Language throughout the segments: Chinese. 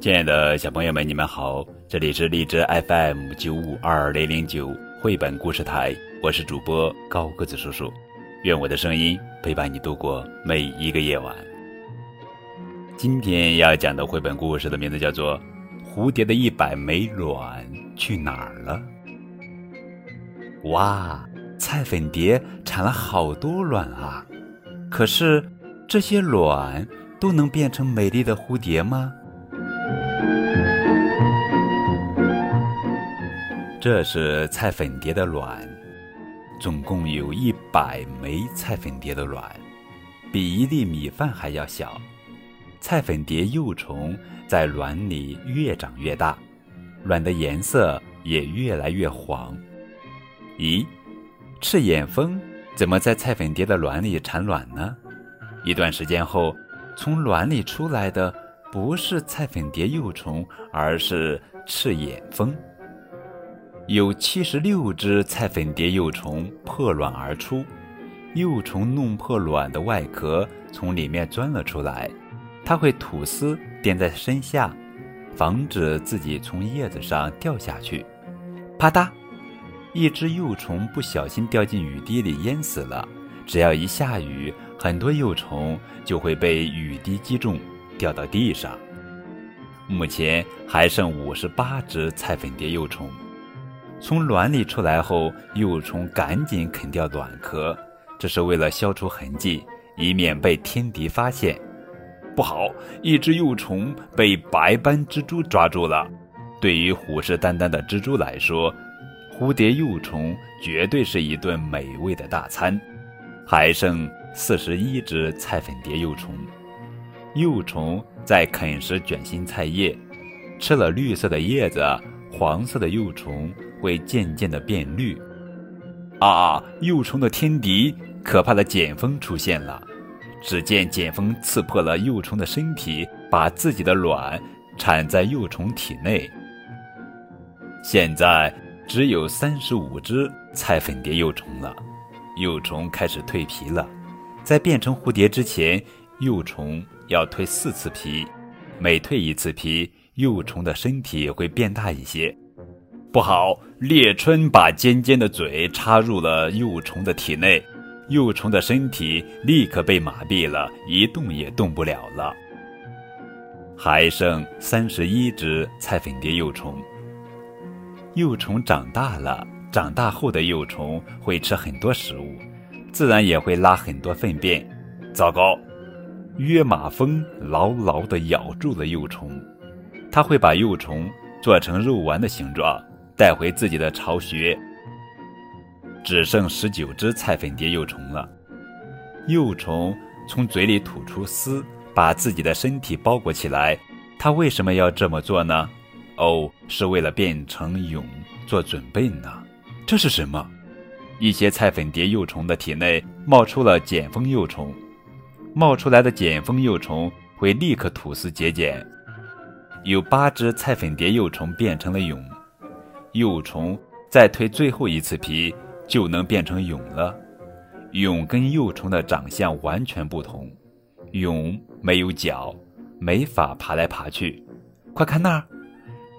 亲爱的小朋友们，你们好！这里是荔枝 FM 九五二零零九绘本故事台，我是主播高个子叔叔。愿我的声音陪伴你度过每一个夜晚。今天要讲的绘本故事的名字叫做《蝴蝶的一百枚卵去哪儿了》。哇，菜粉蝶产了好多卵啊！可是这些卵都能变成美丽的蝴蝶吗？这是菜粉蝶的卵，总共有一百枚菜粉蝶的卵，比一粒米饭还要小。菜粉蝶幼虫在卵里越长越大，卵的颜色也越来越黄。咦，赤眼蜂怎么在菜粉蝶的卵里产卵呢？一段时间后，从卵里出来的不是菜粉蝶幼虫，而是赤眼蜂。有七十六只菜粉蝶幼虫破卵而出，幼虫弄破卵的外壳，从里面钻了出来。它会吐丝垫在身下，防止自己从叶子上掉下去。啪嗒，一只幼虫不小心掉进雨滴里淹死了。只要一下雨，很多幼虫就会被雨滴击中，掉到地上。目前还剩五十八只菜粉蝶幼虫。从卵里出来后，幼虫赶紧啃掉卵壳，这是为了消除痕迹，以免被天敌发现。不好，一只幼虫被白斑蜘蛛抓住了。对于虎视眈眈的蜘蛛来说，蝴蝶幼虫绝对是一顿美味的大餐。还剩四十一只菜粉蝶幼虫，幼虫在啃食卷心菜叶，吃了绿色的叶子，黄色的幼虫。会渐渐的变绿，啊！幼虫的天敌，可怕的茧蜂出现了。只见茧蜂刺破了幼虫的身体，把自己的卵产在幼虫体内。现在只有三十五只菜粉蝶幼虫了，幼虫开始蜕皮了。在变成蝴蝶之前，幼虫要蜕四次皮，每蜕一次皮，幼虫的身体会变大一些。不好！猎春把尖尖的嘴插入了幼虫的体内，幼虫的身体立刻被麻痹了，一动也动不了了。还剩三十一只菜粉蝶幼虫。幼虫长大了，长大后的幼虫会吃很多食物，自然也会拉很多粪便。糟糕！约马蜂牢牢地咬住了幼虫，它会把幼虫做成肉丸的形状。带回自己的巢穴，只剩十九只菜粉蝶幼虫了。幼虫从嘴里吐出丝，把自己的身体包裹起来。它为什么要这么做呢？哦，是为了变成蛹做准备呢。这是什么？一些菜粉蝶幼虫的体内冒出了茧蜂幼虫，冒出来的茧蜂幼虫会立刻吐丝结茧。有八只菜粉蝶幼虫变成了蛹。幼虫再蜕最后一次皮，就能变成蛹了。蛹跟幼虫的长相完全不同，蛹没有脚，没法爬来爬去。快看那儿，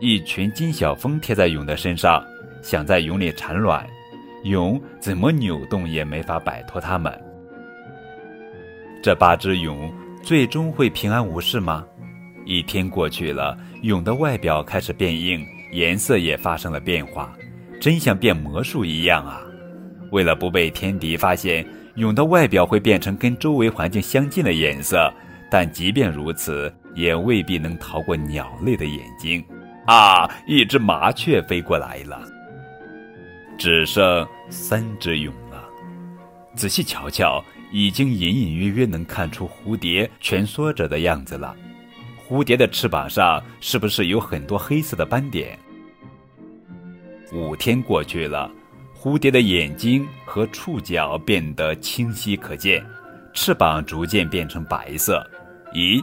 一群金小蜂贴在蛹的身上，想在蛹里产卵，蛹怎么扭动也没法摆脱它们。这八只蛹最终会平安无事吗？一天过去了，蛹的外表开始变硬。颜色也发生了变化，真像变魔术一样啊！为了不被天敌发现，蛹的外表会变成跟周围环境相近的颜色，但即便如此，也未必能逃过鸟类的眼睛。啊！一只麻雀飞过来了，只剩三只蛹了。仔细瞧瞧，已经隐隐约约能看出蝴蝶蜷缩着的样子了。蝴蝶的翅膀上是不是有很多黑色的斑点？五天过去了，蝴蝶的眼睛和触角变得清晰可见，翅膀逐渐变成白色。咦，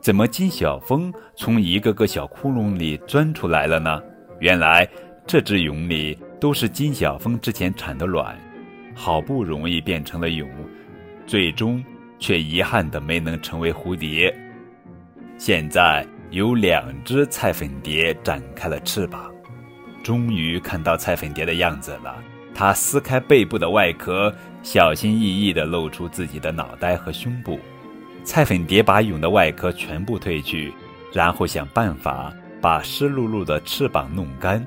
怎么金小蜂从一个个小窟窿里钻出来了呢？原来这只蛹里都是金小蜂之前产的卵，好不容易变成了蛹，最终却遗憾的没能成为蝴蝶。现在有两只菜粉蝶展开了翅膀，终于看到菜粉蝶的样子了。它撕开背部的外壳，小心翼翼地露出自己的脑袋和胸部。菜粉蝶把蛹的外壳全部褪去，然后想办法把湿漉漉的翅膀弄干，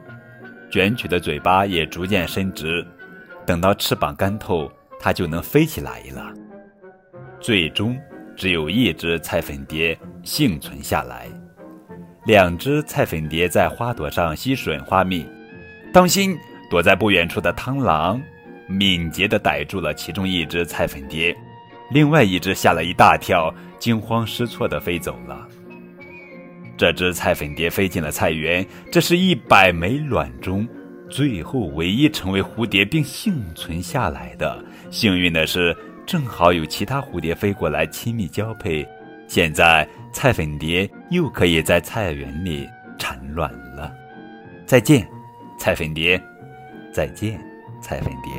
卷曲的嘴巴也逐渐伸直。等到翅膀干透，它就能飞起来了。最终，只有一只菜粉蝶幸存下来。两只菜粉蝶在花朵上吸吮花蜜，当心！躲在不远处的螳螂敏捷地逮住了其中一只菜粉蝶，另外一只吓了一大跳，惊慌失措地飞走了。这只菜粉蝶飞进了菜园，这是一百枚卵中最后唯一成为蝴蝶并幸存下来的。幸运的是，正好有其他蝴蝶飞过来亲密交配，现在菜粉蝶又可以在菜园里产卵了。再见，菜粉蝶。再见，菜粉蝶。